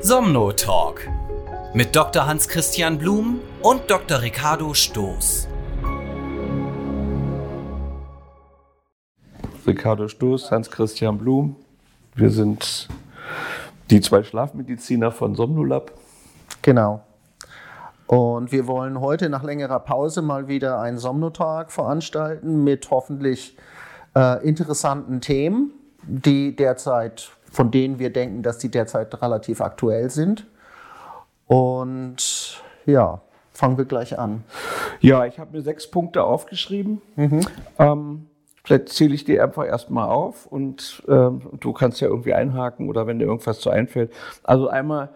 Somno Talk mit Dr. Hans-Christian Blum und Dr. Ricardo Stoß. Ricardo Stoß, Hans-Christian Blum. Wir sind die zwei Schlafmediziner von Somnolab. Genau. Und wir wollen heute nach längerer Pause mal wieder einen Somnotag veranstalten mit hoffentlich äh, interessanten Themen, die derzeit, von denen wir denken, dass die derzeit relativ aktuell sind. Und ja, fangen wir gleich an. Ja, ich habe mir sechs Punkte aufgeschrieben. Mhm. Ähm, vielleicht zähle ich die einfach erstmal auf und äh, du kannst ja irgendwie einhaken oder wenn dir irgendwas zu einfällt. Also einmal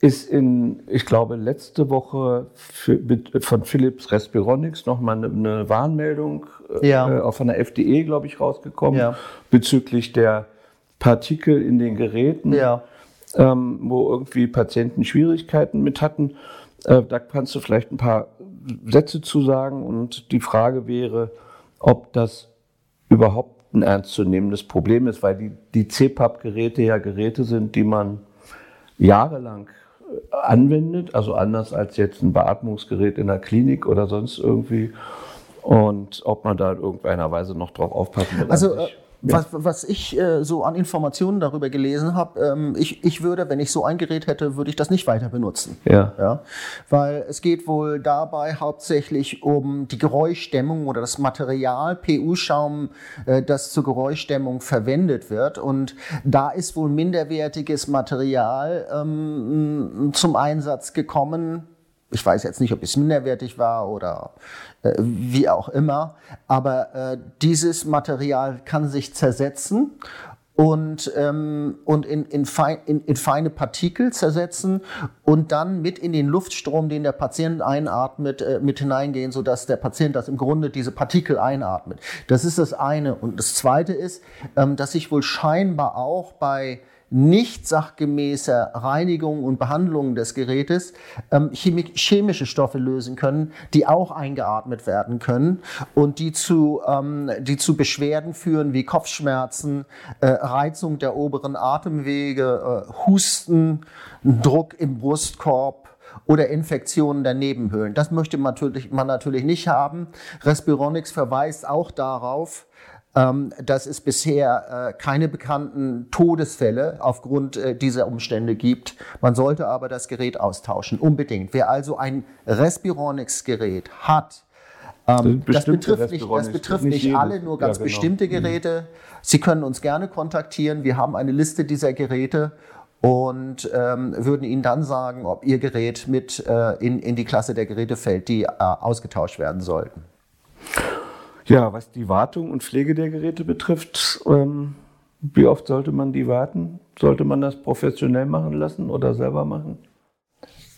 ist in, ich glaube, letzte Woche für, mit, von Philips Respironics nochmal eine, eine Warnmeldung äh, ja. äh, von der FDE, glaube ich, rausgekommen ja. bezüglich der Partikel in den Geräten, ja. ähm, wo irgendwie Patienten Schwierigkeiten mit hatten. Äh, da kannst du vielleicht ein paar Sätze zu sagen und die Frage wäre, ob das überhaupt ein ernstzunehmendes Problem ist, weil die, die CPAP-Geräte ja Geräte sind, die man jahrelang anwendet, also anders als jetzt ein Beatmungsgerät in der Klinik oder sonst irgendwie. Und ob man da in irgendeiner Weise noch drauf aufpassen will. Also, äh, was, was ich äh, so an Informationen darüber gelesen habe, ähm, ich, ich würde, wenn ich so ein Gerät hätte, würde ich das nicht weiter benutzen. Ja. ja. Weil es geht wohl dabei hauptsächlich um die Geräuschdämmung oder das Material, PU-Schaum, äh, das zur Geräuschdämmung verwendet wird. Und da ist wohl minderwertiges Material ähm, zum Einsatz gekommen, ich weiß jetzt nicht, ob es minderwertig war oder äh, wie auch immer, aber äh, dieses Material kann sich zersetzen und, ähm, und in, in, fein, in, in, feine Partikel zersetzen und dann mit in den Luftstrom, den der Patient einatmet, äh, mit hineingehen, sodass der Patient das im Grunde diese Partikel einatmet. Das ist das eine. Und das zweite ist, ähm, dass sich wohl scheinbar auch bei nicht sachgemäßer Reinigung und Behandlung des Gerätes ähm, chemische Stoffe lösen können, die auch eingeatmet werden können und die zu, ähm, die zu Beschwerden führen wie Kopfschmerzen, äh, Reizung der oberen Atemwege, äh, Husten, Druck im Brustkorb, oder Infektionen der Nebenhöhlen. Das möchte man natürlich, man natürlich nicht haben. Respironics verweist auch darauf, dass es bisher äh, keine bekannten Todesfälle aufgrund äh, dieser Umstände gibt. Man sollte aber das Gerät austauschen, unbedingt. Wer also ein Respironics-Gerät hat, ähm, das, betrifft nicht, das betrifft nicht, nicht alle, nur ganz ja, genau. bestimmte mhm. Geräte. Sie können uns gerne kontaktieren. Wir haben eine Liste dieser Geräte und ähm, würden Ihnen dann sagen, ob Ihr Gerät mit äh, in, in die Klasse der Geräte fällt, die äh, ausgetauscht werden sollten. Ja, was die Wartung und Pflege der Geräte betrifft, ähm, wie oft sollte man die warten? Sollte man das professionell machen lassen oder selber machen?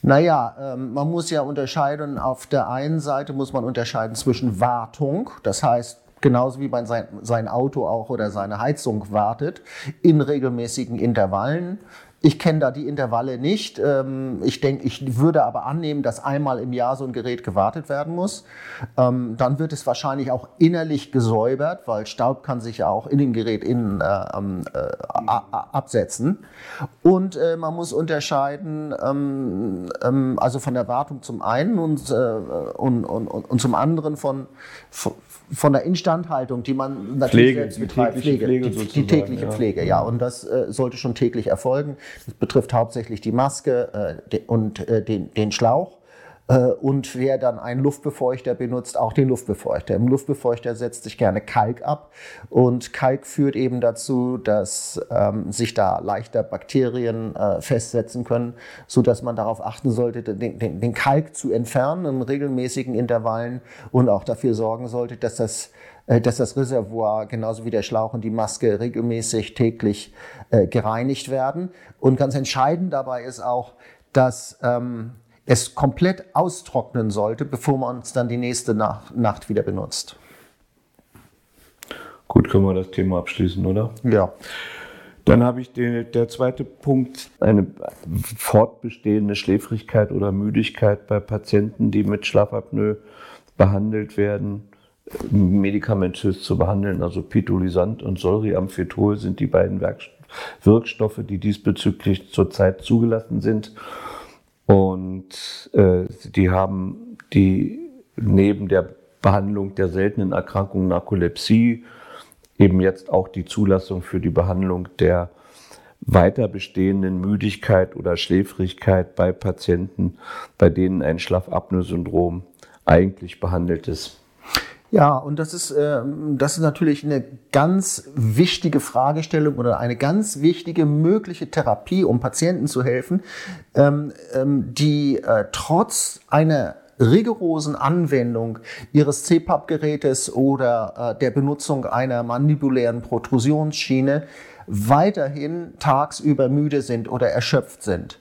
Naja, ähm, man muss ja unterscheiden, auf der einen Seite muss man unterscheiden zwischen Wartung, das heißt, genauso wie man sein, sein Auto auch oder seine Heizung wartet, in regelmäßigen Intervallen. Ich kenne da die Intervalle nicht. Ähm, ich denke, ich würde aber annehmen, dass einmal im Jahr so ein Gerät gewartet werden muss. Ähm, dann wird es wahrscheinlich auch innerlich gesäubert, weil Staub kann sich ja auch in dem Gerät innen äh, ähm, äh, absetzen. Und äh, man muss unterscheiden, also von der Wartung zum einen und, und, und, und zum anderen von, von der Instandhaltung, die man natürlich Pflege, selbst betreibt, Pflege, Pflege die, die, tägliche ja. Pflege, ja, und das äh, sollte schon täglich erfolgen. Das betrifft hauptsächlich die Maske äh, de, und äh, den, den Schlauch. Äh, und wer dann einen Luftbefeuchter benutzt, auch den Luftbefeuchter. Im Luftbefeuchter setzt sich gerne Kalk ab und Kalk führt eben dazu, dass ähm, sich da leichter Bakterien äh, festsetzen können, so dass man darauf achten sollte, den, den, den Kalk zu entfernen in regelmäßigen Intervallen und auch dafür sorgen sollte, dass das äh, dass das Reservoir genauso wie der Schlauch und die Maske regelmäßig täglich äh, gereinigt werden. Und ganz entscheidend dabei ist auch, dass ähm, es komplett austrocknen sollte, bevor man es dann die nächste Nacht wieder benutzt. Gut, können wir das Thema abschließen, oder? Ja. Dann habe ich den, der zweite Punkt, eine fortbestehende Schläfrigkeit oder Müdigkeit bei Patienten, die mit Schlafapnoe behandelt werden, medikamentös zu behandeln. Also Pitolisant und Solriamfetol sind die beiden Wirkstoffe, die diesbezüglich zurzeit zugelassen sind. Und äh, die haben die neben der Behandlung der seltenen Erkrankung Narkolepsie eben jetzt auch die Zulassung für die Behandlung der weiter bestehenden Müdigkeit oder Schläfrigkeit bei Patienten, bei denen ein Schlafapnoe-Syndrom eigentlich behandelt ist. Ja, und das ist, äh, das ist natürlich eine ganz wichtige Fragestellung oder eine ganz wichtige mögliche Therapie, um Patienten zu helfen, ähm, ähm, die äh, trotz einer rigorosen Anwendung ihres CPAP-Gerätes oder äh, der Benutzung einer mandibulären Protrusionsschiene weiterhin tagsüber müde sind oder erschöpft sind.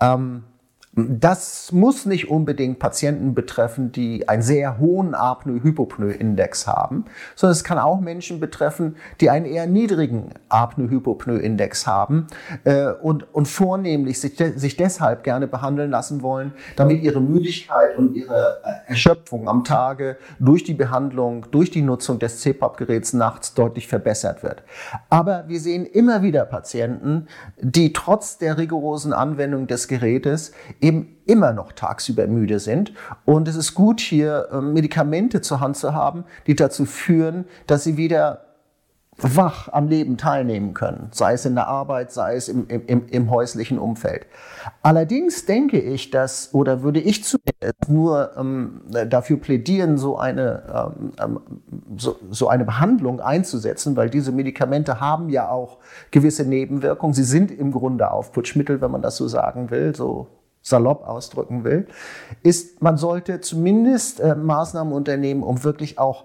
Ähm, das muss nicht unbedingt Patienten betreffen, die einen sehr hohen Apnoe-Hypopnoe-Index haben, sondern es kann auch Menschen betreffen, die einen eher niedrigen Apnoe-Hypopnoe-Index haben äh, und, und vornehmlich sich, de sich deshalb gerne behandeln lassen wollen, damit ihre Müdigkeit und ihre äh, Erschöpfung am Tage durch die Behandlung, durch die Nutzung des CPAP-Geräts nachts deutlich verbessert wird. Aber wir sehen immer wieder Patienten, die trotz der rigorosen Anwendung des Gerätes eben immer noch tagsüber müde sind. Und es ist gut, hier ähm, Medikamente zur Hand zu haben, die dazu führen, dass sie wieder wach am Leben teilnehmen können, sei es in der Arbeit, sei es im, im, im häuslichen Umfeld. Allerdings denke ich, dass, oder würde ich zumindest nur ähm, dafür plädieren, so eine, ähm, ähm, so, so eine Behandlung einzusetzen, weil diese Medikamente haben ja auch gewisse Nebenwirkungen. Sie sind im Grunde Aufputschmittel, wenn man das so sagen will, so salopp ausdrücken will, ist, man sollte zumindest äh, Maßnahmen unternehmen, um wirklich auch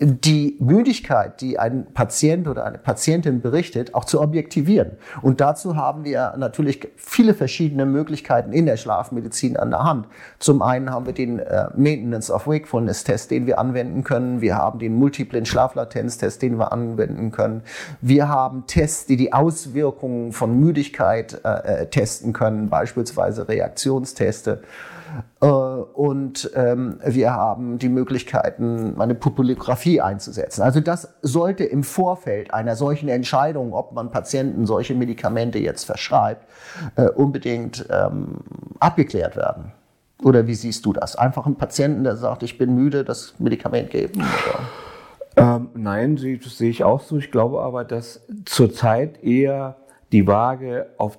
die Müdigkeit, die ein Patient oder eine Patientin berichtet, auch zu objektivieren. Und dazu haben wir natürlich viele verschiedene Möglichkeiten in der Schlafmedizin an der Hand. Zum einen haben wir den äh, Maintenance of Wakefulness Test, den wir anwenden können. Wir haben den multiplen Schlaflatenztest, den wir anwenden können. Wir haben Tests, die die Auswirkungen von Müdigkeit äh, äh testen können, beispielsweise Reaktionsteste. Äh, und ähm, wir haben die Möglichkeiten, eine Populographie einzusetzen. Also das sollte im Vorfeld einer solchen Entscheidung, ob man Patienten solche Medikamente jetzt verschreibt, äh, unbedingt ähm, abgeklärt werden. Oder wie siehst du das? Einfach einen Patienten, der sagt, ich bin müde, das Medikament geben? Ähm, nein, das sehe ich auch so. Ich glaube aber, dass zurzeit eher die Waage auf,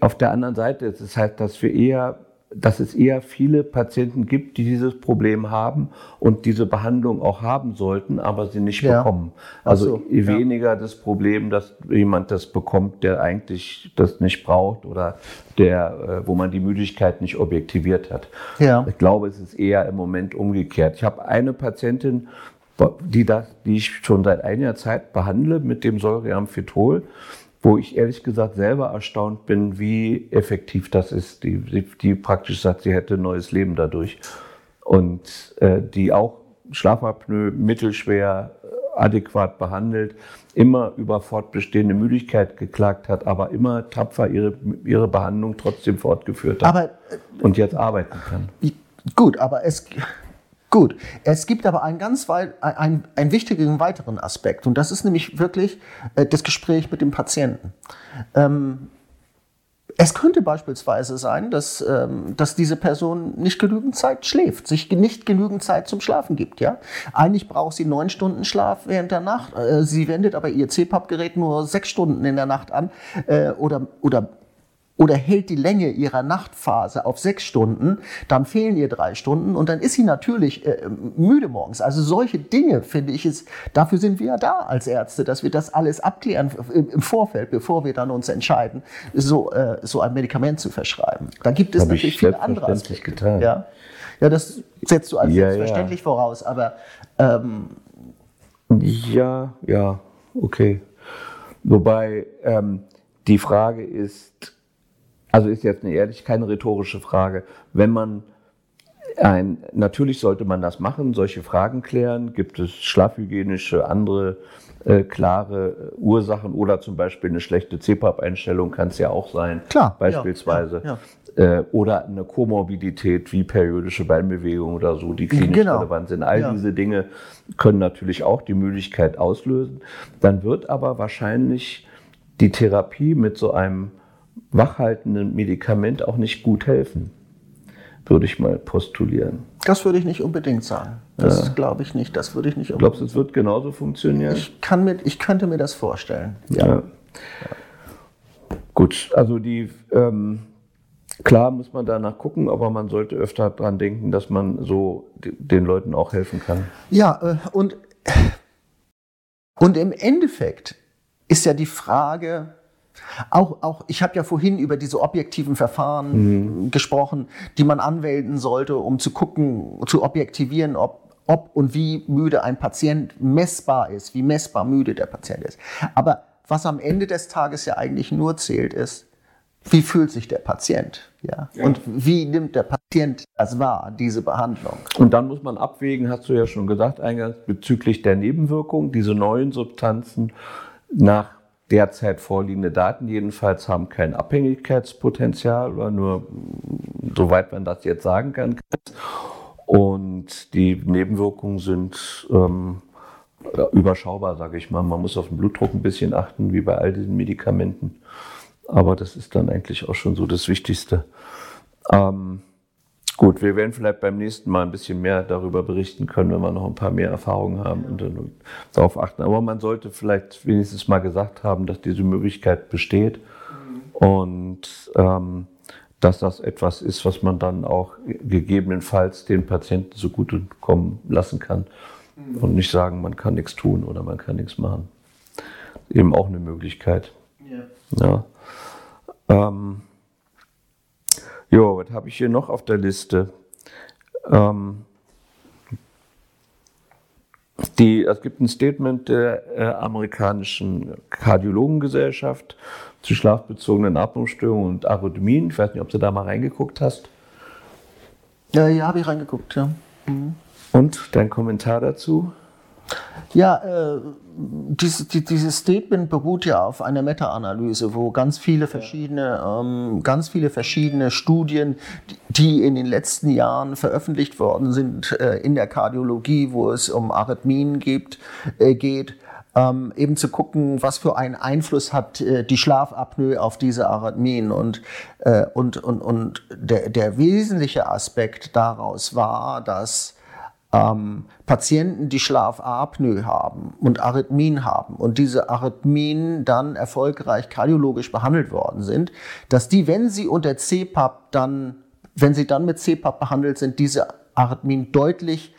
auf der anderen Seite ist. Das heißt, dass wir eher dass es eher viele Patienten gibt, die dieses Problem haben und diese Behandlung auch haben sollten, aber sie nicht ja. bekommen. Also so, weniger ja. das Problem, dass jemand das bekommt, der eigentlich das nicht braucht oder der, äh, wo man die Müdigkeit nicht objektiviert hat. Ja. Ich glaube, es ist eher im Moment umgekehrt. Ich habe eine Patientin, die, das, die ich schon seit einiger Zeit behandle mit dem Säureamphitol wo ich ehrlich gesagt selber erstaunt bin, wie effektiv das ist. Die, die, die praktisch sagt, sie hätte ein neues Leben dadurch. Und äh, die auch Schlafapnoe mittelschwer äh, adäquat behandelt, immer über fortbestehende Müdigkeit geklagt hat, aber immer tapfer ihre, ihre Behandlung trotzdem fortgeführt hat aber, äh, und jetzt arbeiten kann. Gut, aber es Gut, es gibt aber einen ganz weit, einen, einen wichtigen weiteren Aspekt und das ist nämlich wirklich äh, das Gespräch mit dem Patienten. Ähm, es könnte beispielsweise sein, dass, ähm, dass diese Person nicht genügend Zeit schläft, sich nicht genügend Zeit zum Schlafen gibt. Ja? Eigentlich braucht sie neun Stunden Schlaf während der Nacht. Äh, sie wendet aber ihr CPAP-Gerät nur sechs Stunden in der Nacht an äh, oder, oder oder hält die Länge ihrer Nachtphase auf sechs Stunden, dann fehlen ihr drei Stunden und dann ist sie natürlich äh, müde morgens. Also solche Dinge finde ich es, dafür sind wir ja da als Ärzte, dass wir das alles abklären im Vorfeld, bevor wir dann uns entscheiden, so, äh, so ein Medikament zu verschreiben. Da gibt es Hab natürlich viele andere Aspekte. Getan. Ja? ja, das setzt du als ja, selbstverständlich ja. voraus, aber ähm, ja, ja, okay. Wobei ähm, die Frage ist, also ist jetzt eine ehrlich keine rhetorische Frage. Wenn man ein, natürlich sollte man das machen, solche Fragen klären. Gibt es schlafhygienische, andere äh, klare äh, Ursachen oder zum Beispiel eine schlechte CPAP-Einstellung kann es ja auch sein. Klar. Beispielsweise. Ja, ja, ja. Äh, oder eine Komorbidität wie periodische Beinbewegung oder so, die klinisch genau. relevant sind. All diese Dinge können natürlich auch die Müdigkeit auslösen. Dann wird aber wahrscheinlich die Therapie mit so einem wachhaltenden Medikament auch nicht gut helfen, würde ich mal postulieren. Das würde ich nicht unbedingt sagen. Das ja. glaube ich nicht. Das würde ich nicht. Glaubst du, es wird genauso funktionieren? Ich, kann mir, ich könnte mir das vorstellen. Ja. ja. Gut, also die ähm, klar muss man danach gucken, aber man sollte öfter daran denken, dass man so den Leuten auch helfen kann. Ja, äh, und, und im Endeffekt ist ja die Frage, auch, auch ich habe ja vorhin über diese objektiven Verfahren mhm. gesprochen, die man anwenden sollte, um zu gucken, zu objektivieren, ob, ob und wie müde ein Patient messbar ist, wie messbar müde der Patient ist. Aber was am Ende des Tages ja eigentlich nur zählt, ist, wie fühlt sich der Patient? Ja? ja? Und wie nimmt der Patient das wahr, diese Behandlung? Und dann muss man abwägen, hast du ja schon gesagt, eingangs bezüglich der Nebenwirkungen, diese neuen Substanzen nach derzeit vorliegende Daten jedenfalls haben kein Abhängigkeitspotenzial oder nur soweit man das jetzt sagen kann. Und die Nebenwirkungen sind ähm, überschaubar, sage ich mal. Man muss auf den Blutdruck ein bisschen achten, wie bei all diesen Medikamenten. Aber das ist dann eigentlich auch schon so das Wichtigste. Ähm, gut, wir werden vielleicht beim nächsten Mal ein bisschen mehr darüber berichten können, wenn wir noch ein paar mehr Erfahrungen haben und dann darauf achten. Aber man sollte vielleicht wenigstens mal gesagt haben, dass diese Möglichkeit besteht und ähm, dass das etwas ist, was man dann auch gegebenenfalls den Patienten zugute kommen lassen kann und nicht sagen, man kann nichts tun oder man kann nichts machen. Eben auch eine Möglichkeit. Ja. ja. Ähm, jo, was habe ich hier noch auf der Liste? Ähm, die, es gibt ein Statement der äh, amerikanischen Kardiologengesellschaft zu schlafbezogenen Atmungsstörungen und Arrhythmien. Ich weiß nicht, ob du da mal reingeguckt hast. Ja, ja, habe ich reingeguckt, ja. Mhm. Und dein Kommentar dazu? Ja, äh, dieses, dieses Statement beruht ja auf einer Meta-Analyse, wo ganz viele verschiedene, ähm, ganz viele verschiedene Studien, die in den letzten Jahren veröffentlicht worden sind äh, in der Kardiologie, wo es um Arrhythmien gibt, äh, geht, ähm, eben zu gucken, was für einen Einfluss hat äh, die Schlafapnoe auf diese Arrhythmien. Und, äh, und, und, und der, der wesentliche Aspekt daraus war, dass ähm, Patienten, die Schlafapnoe haben und Arrhythmien haben und diese Arrhythmien dann erfolgreich kardiologisch behandelt worden sind, dass die, wenn sie unter CPAP dann, wenn sie dann mit CPAP behandelt sind, diese Arrhythmien deutlich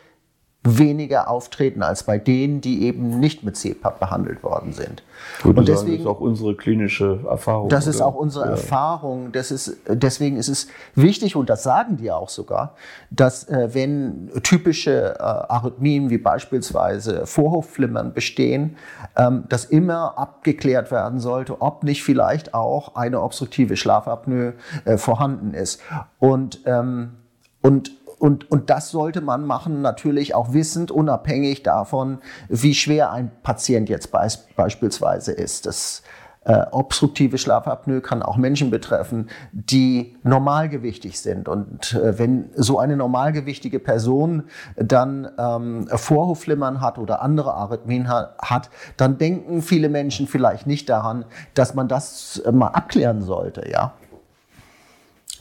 weniger auftreten als bei denen, die eben nicht mit CPAP behandelt worden sind. Würde und deswegen sagen, das ist auch unsere klinische Erfahrung. Das oder? ist auch unsere ja. Erfahrung. Das ist, deswegen ist es wichtig, und das sagen die auch sogar, dass äh, wenn typische äh, Arrhythmien wie beispielsweise Vorhofflimmern bestehen, ähm, dass immer abgeklärt werden sollte, ob nicht vielleicht auch eine obstruktive Schlafapnoe äh, vorhanden ist. Und, ähm, und und, und das sollte man machen, natürlich auch wissend, unabhängig davon, wie schwer ein Patient jetzt beis beispielsweise ist. Das äh, obstruktive Schlafapnoe kann auch Menschen betreffen, die normalgewichtig sind. Und äh, wenn so eine normalgewichtige Person dann ähm, Vorhofflimmern hat oder andere Arrhythmien hat, dann denken viele Menschen vielleicht nicht daran, dass man das äh, mal abklären sollte, ja.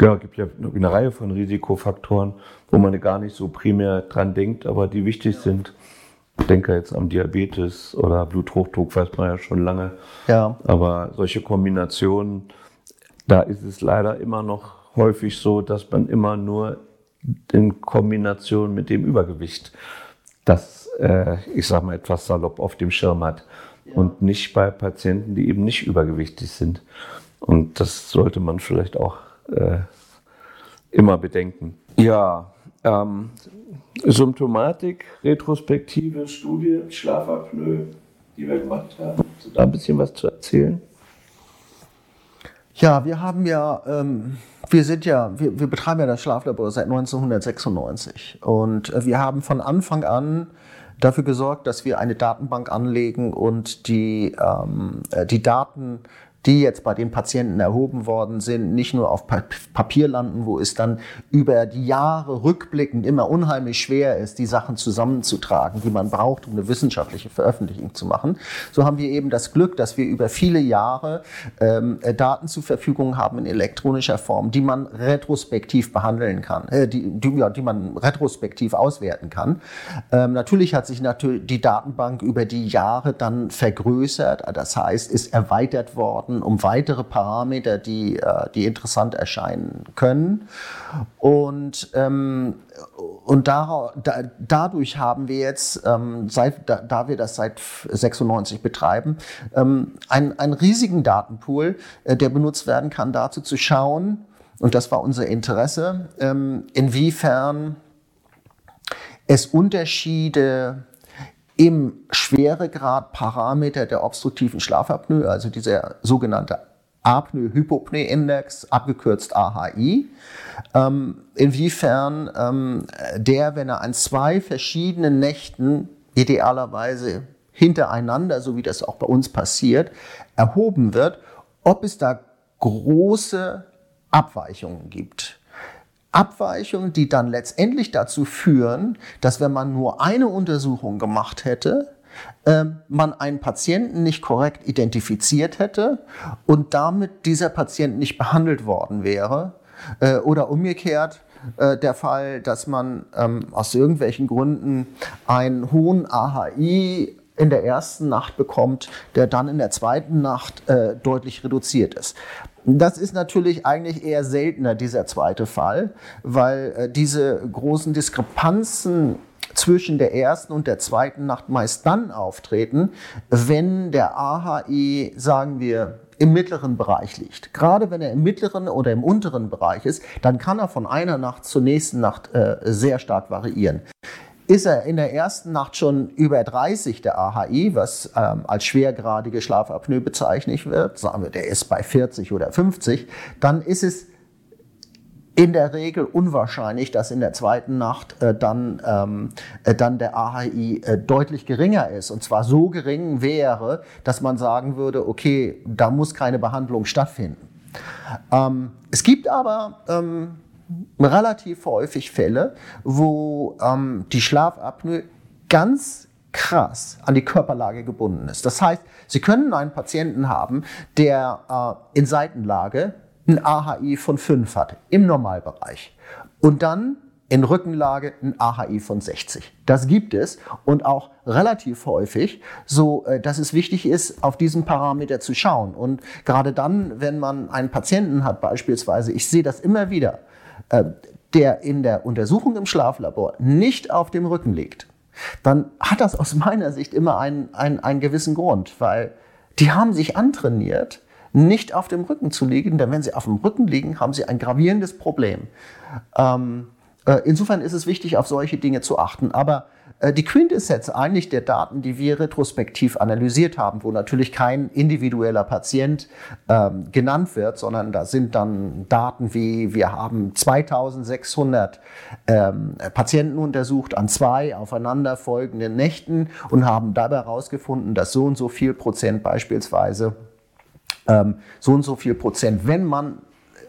Ja, es gibt ja eine Reihe von Risikofaktoren, wo man gar nicht so primär dran denkt, aber die wichtig sind. Ich denke jetzt am Diabetes oder Bluthochdruck, weiß man ja schon lange. Ja. Aber solche Kombinationen, da ist es leider immer noch häufig so, dass man immer nur in Kombination mit dem Übergewicht das, äh, ich sag mal, etwas salopp auf dem Schirm hat. Ja. Und nicht bei Patienten, die eben nicht übergewichtig sind. Und das sollte man vielleicht auch äh, immer bedenken. Ja, ähm, Symptomatik, retrospektive Studie, Schlafapnoe, die wir gemacht haben. Hast du da ein bisschen was zu erzählen? Ja, wir haben ja, ähm, wir sind ja, wir, wir, betreiben ja das Schlaflabor seit 1996 und äh, wir haben von Anfang an dafür gesorgt, dass wir eine Datenbank anlegen und die, ähm, äh, die Daten die jetzt bei den Patienten erhoben worden sind, nicht nur auf Papier landen, wo es dann über die Jahre rückblickend immer unheimlich schwer ist, die Sachen zusammenzutragen, die man braucht, um eine wissenschaftliche Veröffentlichung zu machen. So haben wir eben das Glück, dass wir über viele Jahre ähm, Daten zur Verfügung haben in elektronischer Form, die man retrospektiv behandeln kann, äh, die, die, ja, die man retrospektiv auswerten kann. Ähm, natürlich hat sich natürlich die Datenbank über die Jahre dann vergrößert, das heißt, ist erweitert worden Daten um weitere Parameter, die, äh, die interessant erscheinen können. Und, ähm, und da, da, dadurch haben wir jetzt, ähm, seit, da, da, wir das seit 96 betreiben, ähm, einen, einen riesigen Datenpool, äh, der benutzt werden kann, dazu zu schauen, und das war unser Interesse, ähm, inwiefern es Unterschiede im Schweregrad-Parameter der obstruktiven Schlafapnoe, also dieser sogenannte Apnoe-Hypopnoe-Index, abgekürzt AHI, ähm, inwiefern ähm, der, wenn er an zwei verschiedenen Nächten idealerweise hintereinander, so wie das auch bei uns passiert, erhoben wird, ob es da große Abweichungen gibt. Abweichungen, die dann letztendlich dazu führen, dass wenn man nur eine Untersuchung gemacht hätte, ähm, man einen Patienten nicht korrekt identifiziert hätte und damit dieser Patient nicht behandelt worden wäre. Äh, oder umgekehrt, äh, der Fall, dass man ähm, aus irgendwelchen Gründen einen hohen AHI in der ersten Nacht bekommt, der dann in der zweiten Nacht äh, deutlich reduziert ist. Das ist natürlich eigentlich eher seltener, dieser zweite Fall, weil äh, diese großen Diskrepanzen zwischen der ersten und der zweiten Nacht meist dann auftreten, wenn der AHI, sagen wir, im mittleren Bereich liegt. Gerade wenn er im mittleren oder im unteren Bereich ist, dann kann er von einer Nacht zur nächsten Nacht äh, sehr stark variieren. Ist er in der ersten Nacht schon über 30 der AHI, was ähm, als schwergradige Schlafapnoe bezeichnet wird, sagen wir, der ist bei 40 oder 50, dann ist es in der Regel unwahrscheinlich, dass in der zweiten Nacht äh, dann, ähm, äh, dann der AHI äh, deutlich geringer ist. Und zwar so gering wäre, dass man sagen würde, okay, da muss keine Behandlung stattfinden. Ähm, es gibt aber ähm, relativ häufig Fälle, wo ähm, die Schlafapnoe ganz krass an die Körperlage gebunden ist. Das heißt, Sie können einen Patienten haben, der äh, in Seitenlage ein AHI von 5 hat, im Normalbereich. Und dann in Rückenlage ein AHI von 60. Das gibt es und auch relativ häufig, so äh, dass es wichtig ist, auf diesen Parameter zu schauen. Und gerade dann, wenn man einen Patienten hat, beispielsweise, ich sehe das immer wieder, der in der Untersuchung im Schlaflabor nicht auf dem Rücken liegt, dann hat das aus meiner Sicht immer einen, einen, einen gewissen Grund, weil die haben sich antrainiert, nicht auf dem Rücken zu liegen, denn wenn sie auf dem Rücken liegen, haben sie ein gravierendes Problem. Ähm, äh, insofern ist es wichtig, auf solche Dinge zu achten. Aber äh, die Quintessenz eigentlich der Daten, die wir retrospektiv analysiert haben, wo natürlich kein individueller Patient ähm, genannt wird, sondern da sind dann Daten wie, wir haben 2600 ähm, Patienten untersucht an zwei aufeinanderfolgenden Nächten und haben dabei herausgefunden, dass so und so viel Prozent beispielsweise ähm, so und so viel Prozent, wenn man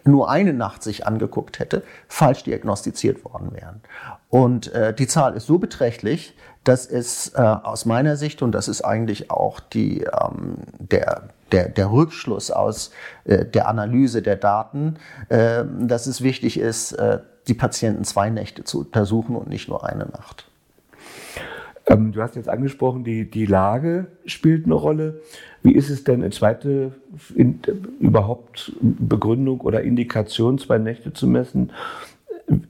nur eine Nacht sich angeguckt hätte, falsch diagnostiziert worden wären. Und äh, die Zahl ist so beträchtlich, dass es äh, aus meiner Sicht, und das ist eigentlich auch die, ähm, der, der, der Rückschluss aus äh, der Analyse der Daten, äh, dass es wichtig ist, äh, die Patienten zwei Nächte zu untersuchen und nicht nur eine Nacht. Ähm, du hast jetzt angesprochen, die, die Lage spielt eine Rolle. Wie ist es denn eine zweite in, überhaupt Begründung oder Indikation, zwei Nächte zu messen,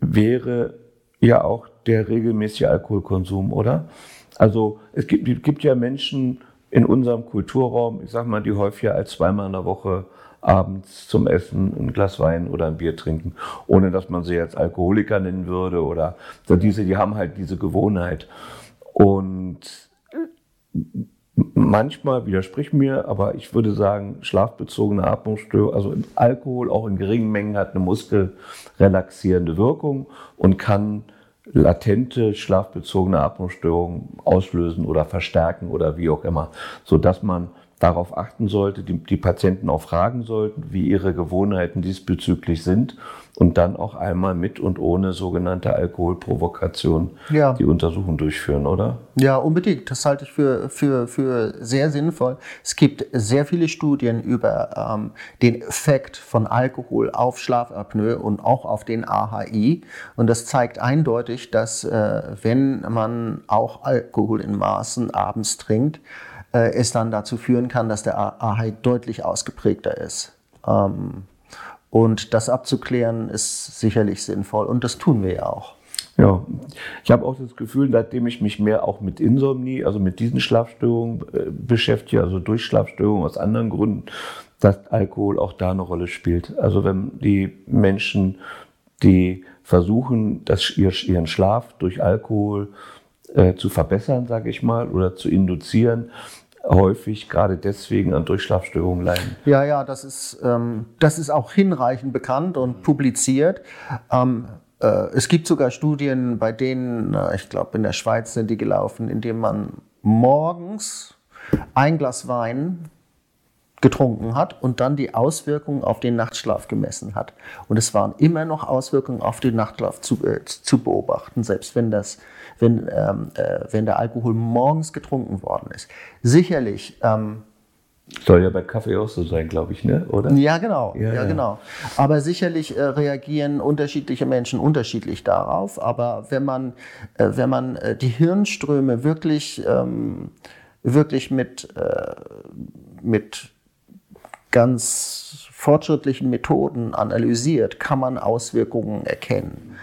wäre ja auch der regelmäßige Alkoholkonsum, oder? Also es gibt, gibt ja Menschen in unserem Kulturraum, ich sag mal, die häufiger als zweimal in der Woche abends zum Essen ein Glas Wein oder ein Bier trinken, ohne dass man sie jetzt Alkoholiker nennen würde oder diese, die haben halt diese Gewohnheit. Und manchmal widerspricht mir, aber ich würde sagen, schlafbezogene Atmungsstörung, also Alkohol auch in geringen Mengen hat eine muskelrelaxierende Wirkung und kann latente schlafbezogene Atmungsstörungen auslösen oder verstärken oder wie auch immer, so dass man darauf achten sollte, die, die Patienten auch fragen sollten, wie ihre Gewohnheiten diesbezüglich sind und dann auch einmal mit und ohne sogenannte Alkoholprovokation ja. die Untersuchung durchführen, oder? Ja, unbedingt. Das halte ich für, für, für sehr sinnvoll. Es gibt sehr viele Studien über ähm, den Effekt von Alkohol auf Schlafapnoe und auch auf den AHI. Und das zeigt eindeutig, dass äh, wenn man auch Alkohol in Maßen abends trinkt, äh, es dann dazu führen kann, dass der AHI deutlich ausgeprägter ist. Ähm, und das abzuklären ist sicherlich sinnvoll und das tun wir ja auch. Ja, ich habe auch das Gefühl, seitdem ich mich mehr auch mit Insomnie, also mit diesen Schlafstörungen äh, beschäftige, also durch Schlafstörungen aus anderen Gründen, dass Alkohol auch da eine Rolle spielt. Also wenn die Menschen, die versuchen, dass ihr, ihren Schlaf durch Alkohol äh, zu verbessern, sage ich mal, oder zu induzieren, häufig gerade deswegen an Durchschlafstörungen leiden. Ja, ja, das ist, ähm, das ist auch hinreichend bekannt und publiziert. Ähm, äh, es gibt sogar Studien, bei denen, äh, ich glaube, in der Schweiz sind die gelaufen, indem man morgens ein Glas Wein getrunken hat und dann die Auswirkungen auf den Nachtschlaf gemessen hat. Und es waren immer noch Auswirkungen auf den Nachtschlaf zu, äh, zu beobachten, selbst wenn, das, wenn, ähm, äh, wenn der Alkohol morgens getrunken worden ist. Sicherlich. Ähm, soll ja bei Kaffee auch so sein, glaube ich, ne? oder? Ja, genau. Ja, ja, ja. genau. Aber sicherlich äh, reagieren unterschiedliche Menschen unterschiedlich darauf. Aber wenn man, äh, wenn man äh, die Hirnströme wirklich, ähm, wirklich mit, äh, mit ganz fortschrittlichen Methoden analysiert, kann man Auswirkungen erkennen.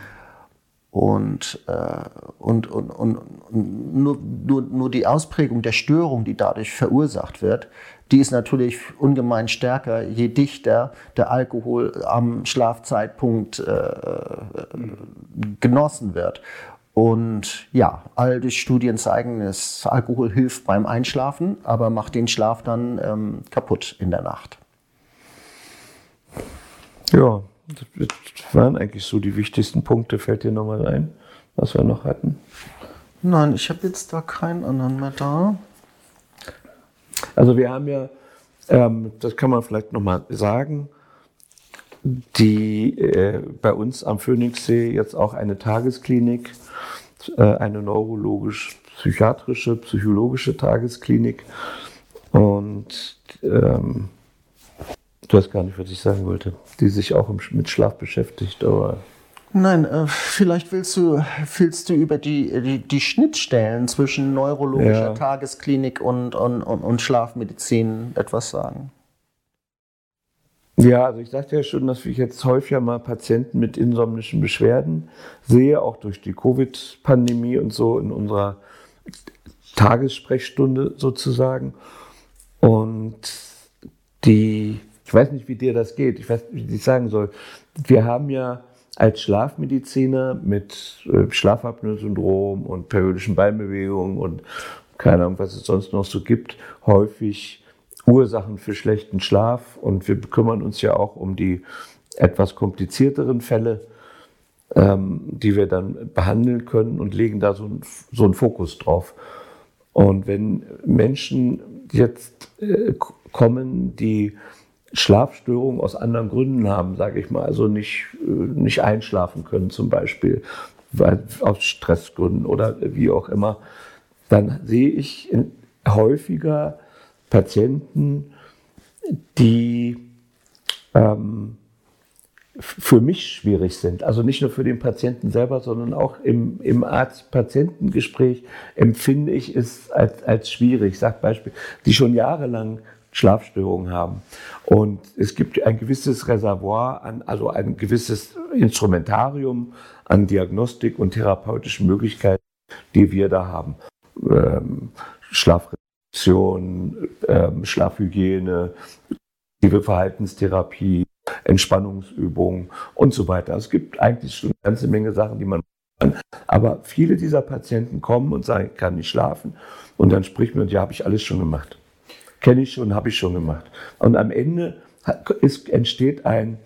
Und, äh, und, und, und nur, nur, nur die Ausprägung der Störung, die dadurch verursacht wird, die ist natürlich ungemein stärker, je dichter der Alkohol am Schlafzeitpunkt äh, genossen wird. Und ja, all die Studien zeigen, dass Alkohol hilft beim Einschlafen, aber macht den Schlaf dann ähm, kaputt in der Nacht. Ja, das waren eigentlich so die wichtigsten Punkte. Fällt dir nochmal ein, was wir noch hatten? Nein, ich habe jetzt da keinen anderen mehr da. Also wir haben ja, ähm, das kann man vielleicht nochmal sagen, die äh, bei uns am Phoenixsee jetzt auch eine Tagesklinik, äh, eine neurologisch-psychiatrische, psychologische Tagesklinik. Und ähm, Du weißt gar nicht, was ich sagen wollte. Die sich auch mit Schlaf beschäftigt, aber. Nein, äh, vielleicht willst du, willst du über die, die, die Schnittstellen zwischen neurologischer ja. Tagesklinik und, und, und, und Schlafmedizin etwas sagen. Ja, also ich sagte ja schon, dass ich jetzt häufiger mal Patienten mit insomnischen Beschwerden sehe, auch durch die Covid-Pandemie und so in unserer Tagessprechstunde sozusagen. Und die ich weiß nicht, wie dir das geht. Ich weiß nicht, wie ich sagen soll. Wir haben ja als Schlafmediziner mit äh, Schlafapnoe-Syndrom und periodischen Beinbewegungen und keine Ahnung, was es sonst noch so gibt, häufig Ursachen für schlechten Schlaf. Und wir kümmern uns ja auch um die etwas komplizierteren Fälle, ähm, die wir dann behandeln können und legen da so, ein, so einen Fokus drauf. Und wenn Menschen jetzt äh, kommen, die Schlafstörungen aus anderen Gründen haben, sage ich mal, also nicht, äh, nicht einschlafen können zum Beispiel, weil, aus Stressgründen oder wie auch immer, dann sehe ich häufiger Patienten, die ähm, für mich schwierig sind. Also nicht nur für den Patienten selber, sondern auch im, im Arzt-Patientengespräch empfinde ich es als, als schwierig. Ich sage Beispiel, die schon jahrelang Schlafstörungen haben. Und es gibt ein gewisses Reservoir an, also ein gewisses Instrumentarium an Diagnostik und therapeutischen Möglichkeiten, die wir da haben. Ähm, Schlafreduktion, ähm, Schlafhygiene, aktive Verhaltenstherapie, Entspannungsübungen und so weiter. Es gibt eigentlich schon eine ganze Menge Sachen, die man kann. Aber viele dieser Patienten kommen und sagen, ich kann nicht schlafen. Und dann spricht man, ja, habe ich alles schon gemacht kenne ich schon, habe ich schon gemacht. Und am Ende ist, entsteht ein,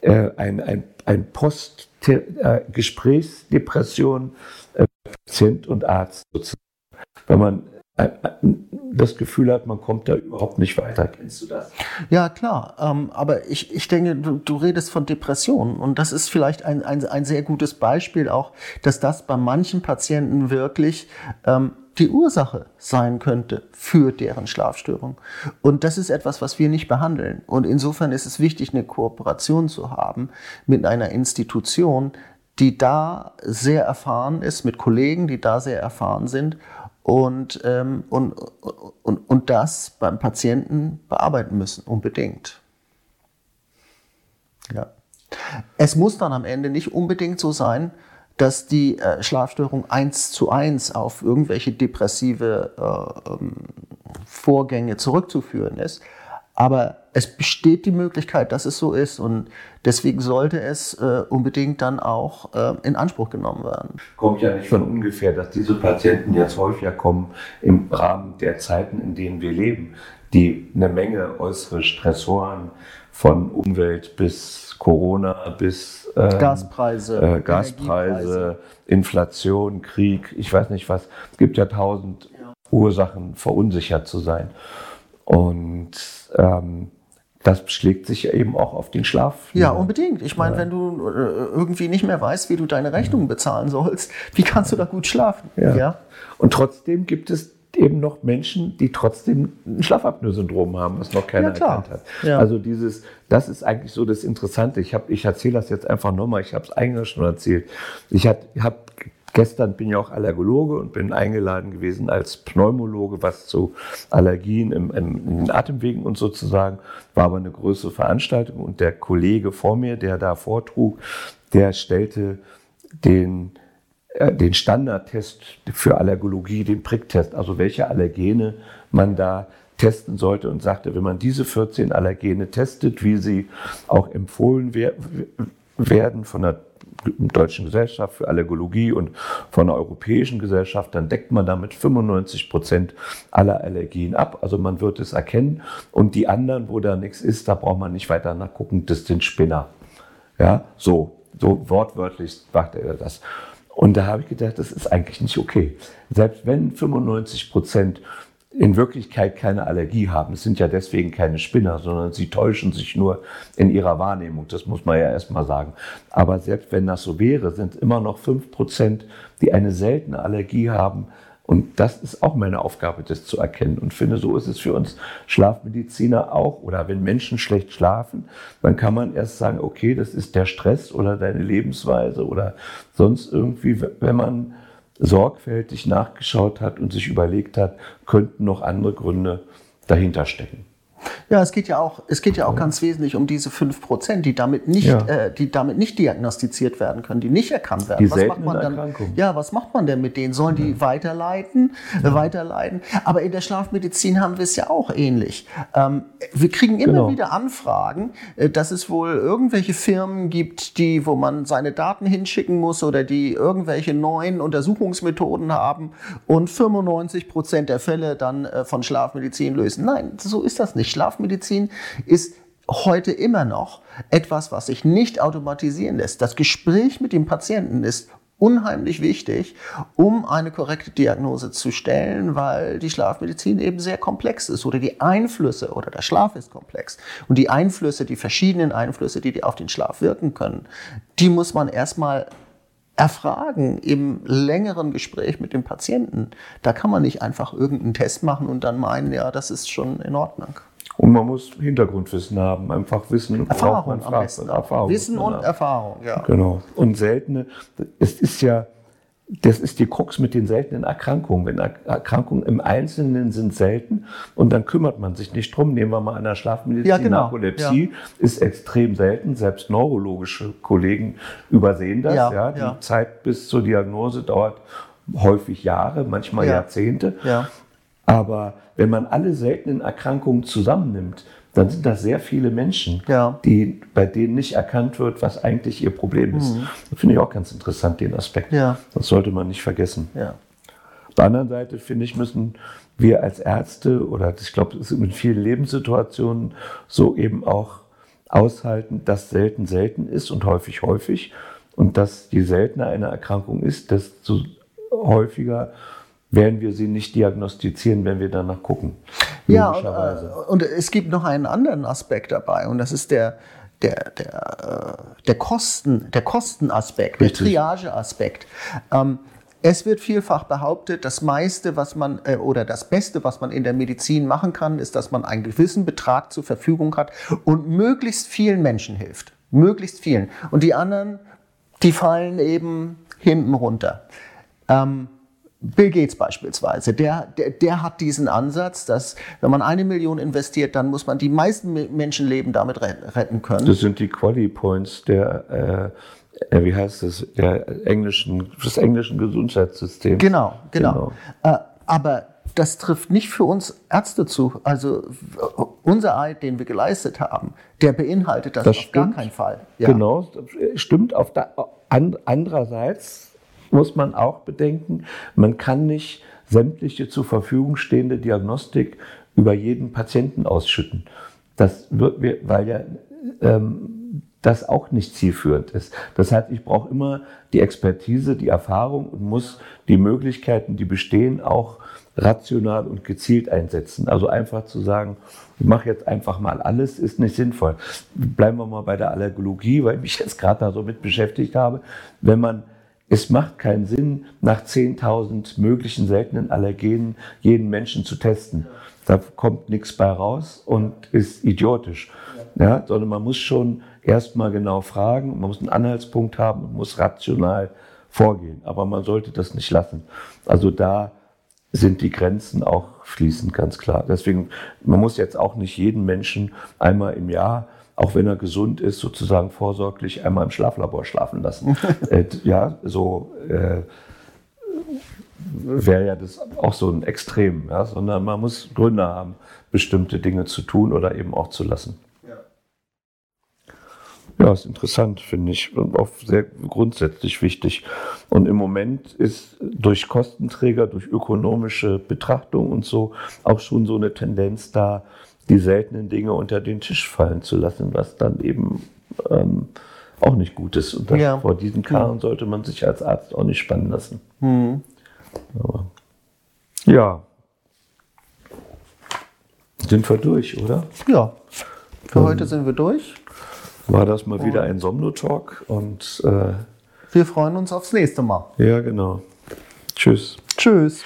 äh, ein, ein, ein Post-Gesprächsdepression äh, Patient und Arzt sozusagen. Wenn man das Gefühl hat, man kommt da überhaupt nicht weiter. Kennst du das? Ja, klar. Ähm, aber ich, ich denke, du, du redest von Depressionen. Und das ist vielleicht ein, ein, ein sehr gutes Beispiel auch, dass das bei manchen Patienten wirklich ähm, die Ursache sein könnte für deren Schlafstörung. Und das ist etwas, was wir nicht behandeln. Und insofern ist es wichtig, eine Kooperation zu haben mit einer Institution, die da sehr erfahren ist, mit Kollegen, die da sehr erfahren sind und, ähm, und, und, und das beim Patienten bearbeiten müssen, unbedingt. Ja. Es muss dann am Ende nicht unbedingt so sein, dass die äh, Schlafstörung eins zu eins auf irgendwelche depressive äh, ähm, Vorgänge zurückzuführen ist. Aber es besteht die Möglichkeit, dass es so ist und deswegen sollte es äh, unbedingt dann auch äh, in Anspruch genommen werden. Kommt ja nicht von ungefähr, dass diese Patienten jetzt häufiger kommen im Rahmen der Zeiten, in denen wir leben, die eine Menge äußere Stressoren von Umwelt bis Corona bis ähm, Gaspreise, äh, Gaspreise, Inflation, Krieg, ich weiß nicht was. Es gibt ja tausend ja. Ursachen, verunsichert zu sein. Und ähm, das schlägt sich eben auch auf den Schlaf. Ja, unbedingt. Ich meine, ja. wenn du äh, irgendwie nicht mehr weißt, wie du deine Rechnungen bezahlen sollst, wie kannst du da gut schlafen? Ja. ja. Und trotzdem gibt es eben noch Menschen, die trotzdem ein Schlafapnoe-Syndrom haben, was noch keiner ja, erkannt hat. Ja. Also dieses, das ist eigentlich so das Interessante. Ich, ich erzähle das jetzt einfach nochmal, ich habe es eingangs schon erzählt. Ich habe hab Gestern bin ich auch Allergologe und bin eingeladen gewesen als Pneumologe, was zu Allergien im, im, in den Atemwegen und sozusagen. War aber eine größere Veranstaltung und der Kollege vor mir, der da vortrug, der stellte den, äh, den Standardtest für Allergologie, den Pricktest, also welche Allergene man da testen sollte und sagte, wenn man diese 14 Allergene testet, wie sie auch empfohlen werden von der Deutschen Gesellschaft für Allergologie und von der Europäischen Gesellschaft, dann deckt man damit 95 Prozent aller Allergien ab. Also man wird es erkennen. Und die anderen, wo da nichts ist, da braucht man nicht weiter nachgucken, das sind Spinner. Ja, so, so wortwörtlich sagt er das. Und da habe ich gedacht, das ist eigentlich nicht okay. Selbst wenn 95 Prozent in Wirklichkeit keine Allergie haben. Es sind ja deswegen keine Spinner, sondern sie täuschen sich nur in ihrer Wahrnehmung. Das muss man ja erstmal sagen. Aber selbst wenn das so wäre, sind immer noch fünf Prozent, die eine seltene Allergie haben. Und das ist auch meine Aufgabe, das zu erkennen. Und finde, so ist es für uns Schlafmediziner auch. Oder wenn Menschen schlecht schlafen, dann kann man erst sagen, okay, das ist der Stress oder deine Lebensweise oder sonst irgendwie, wenn man sorgfältig nachgeschaut hat und sich überlegt hat, könnten noch andere Gründe dahinter stecken. Ja, es geht ja auch, es geht ja auch ganz wesentlich um diese 5 Prozent, die damit nicht, ja. äh, die damit nicht diagnostiziert werden können, die nicht erkannt werden. Die was macht man dann? Ja, was macht man denn mit denen? Sollen die ja. weiterleiten, äh, weiterleiten? Aber in der Schlafmedizin haben wir es ja auch ähnlich. Ähm, wir kriegen immer genau. wieder Anfragen, äh, dass es wohl irgendwelche Firmen gibt, die, wo man seine Daten hinschicken muss oder die irgendwelche neuen Untersuchungsmethoden haben und 95 Prozent der Fälle dann äh, von Schlafmedizin lösen. Nein, so ist das nicht. Schlafmedizin ist heute immer noch etwas, was sich nicht automatisieren lässt. Das Gespräch mit dem Patienten ist unheimlich wichtig, um eine korrekte Diagnose zu stellen, weil die Schlafmedizin eben sehr komplex ist oder die Einflüsse oder der Schlaf ist komplex und die Einflüsse, die verschiedenen Einflüsse, die auf den Schlaf wirken können, die muss man erstmal erfragen im längeren Gespräch mit dem Patienten. Da kann man nicht einfach irgendeinen Test machen und dann meinen, ja, das ist schon in Ordnung. Und man muss Hintergrundwissen haben, einfach Wissen. Erfahrung am besten. Erfahrung Wissen und haben. Erfahrung, ja. Genau. Und seltene, es ist ja, das ist die Krux mit den seltenen Erkrankungen. Wenn Erkrankungen im Einzelnen sind selten und dann kümmert man sich nicht drum. Nehmen wir mal an der Schlafmedizin. Ja, genau. Narkolepsie ja. ist extrem selten. Selbst neurologische Kollegen übersehen das. Ja, ja. Die ja. Zeit bis zur Diagnose dauert häufig Jahre, manchmal Jahrzehnte. Ja. Aber wenn man alle seltenen Erkrankungen zusammennimmt, dann sind das sehr viele Menschen, ja. die, bei denen nicht erkannt wird, was eigentlich ihr Problem ist. Mhm. Das finde ich auch ganz interessant, den Aspekt. Ja. Das sollte man nicht vergessen. Ja. Auf der anderen Seite, finde ich, müssen wir als Ärzte oder ich glaube, es ist in vielen Lebenssituationen so eben auch aushalten, dass selten selten ist und häufig häufig. Und dass je seltener eine Erkrankung ist, desto häufiger werden wir sie nicht diagnostizieren, wenn wir danach gucken. Ja, und, äh, und, es gibt noch einen anderen Aspekt dabei und das ist der, der, der, äh, der, Kosten, der Kostenaspekt, Richtig. der Triageaspekt. Ähm, es wird vielfach behauptet, das meiste, was man äh, oder das Beste, was man in der Medizin machen kann, ist, dass man einen gewissen Betrag zur Verfügung hat und möglichst vielen Menschen hilft. Möglichst vielen. Und die anderen, die fallen eben hinten runter. Ähm, Bill Gates beispielsweise, der, der, der hat diesen Ansatz, dass wenn man eine Million investiert, dann muss man die meisten Menschenleben damit retten können. Das sind die Quality Points der äh, äh, wie heißt es, der englischen, des englischen Gesundheitssystems. Genau, genau. genau. Äh, aber das trifft nicht für uns Ärzte zu. Also unser Eid, den wir geleistet haben, der beinhaltet das, das auf stimmt. gar keinen Fall. Ja. Genau, stimmt. Auf der, an, andererseits muss man auch bedenken, man kann nicht sämtliche zur Verfügung stehende Diagnostik über jeden Patienten ausschütten. Das wird, weil ja ähm, das auch nicht zielführend ist. Das heißt, ich brauche immer die Expertise, die Erfahrung und muss die Möglichkeiten, die bestehen, auch rational und gezielt einsetzen. Also einfach zu sagen, ich mache jetzt einfach mal alles, ist nicht sinnvoll. Bleiben wir mal bei der Allergologie, weil ich mich jetzt gerade da so mit beschäftigt habe. Wenn man es macht keinen Sinn, nach 10.000 möglichen seltenen Allergenen jeden Menschen zu testen. Da kommt nichts bei raus und ist idiotisch. Ja, sondern man muss schon erstmal genau fragen, man muss einen Anhaltspunkt haben und muss rational vorgehen. Aber man sollte das nicht lassen. Also da sind die Grenzen auch fließend, ganz klar. Deswegen, man muss jetzt auch nicht jeden Menschen einmal im Jahr, auch wenn er gesund ist, sozusagen vorsorglich einmal im Schlaflabor schlafen lassen. äh, ja, so äh, wäre ja das auch so ein Extrem, ja? sondern man muss Gründe haben, bestimmte Dinge zu tun oder eben auch zu lassen. Ja, ist interessant, finde ich, und auch sehr grundsätzlich wichtig. Und im Moment ist durch Kostenträger, durch ökonomische Betrachtung und so auch schon so eine Tendenz da, die seltenen Dinge unter den Tisch fallen zu lassen, was dann eben ähm, auch nicht gut ist. Und das, ja. vor diesen Karren sollte man sich als Arzt auch nicht spannen lassen. Mhm. Aber, ja. Sind wir durch, oder? Ja. Für um, heute sind wir durch war das mal wieder ein Somno-Talk und äh, wir freuen uns aufs nächste Mal. Ja, genau. Tschüss. Tschüss.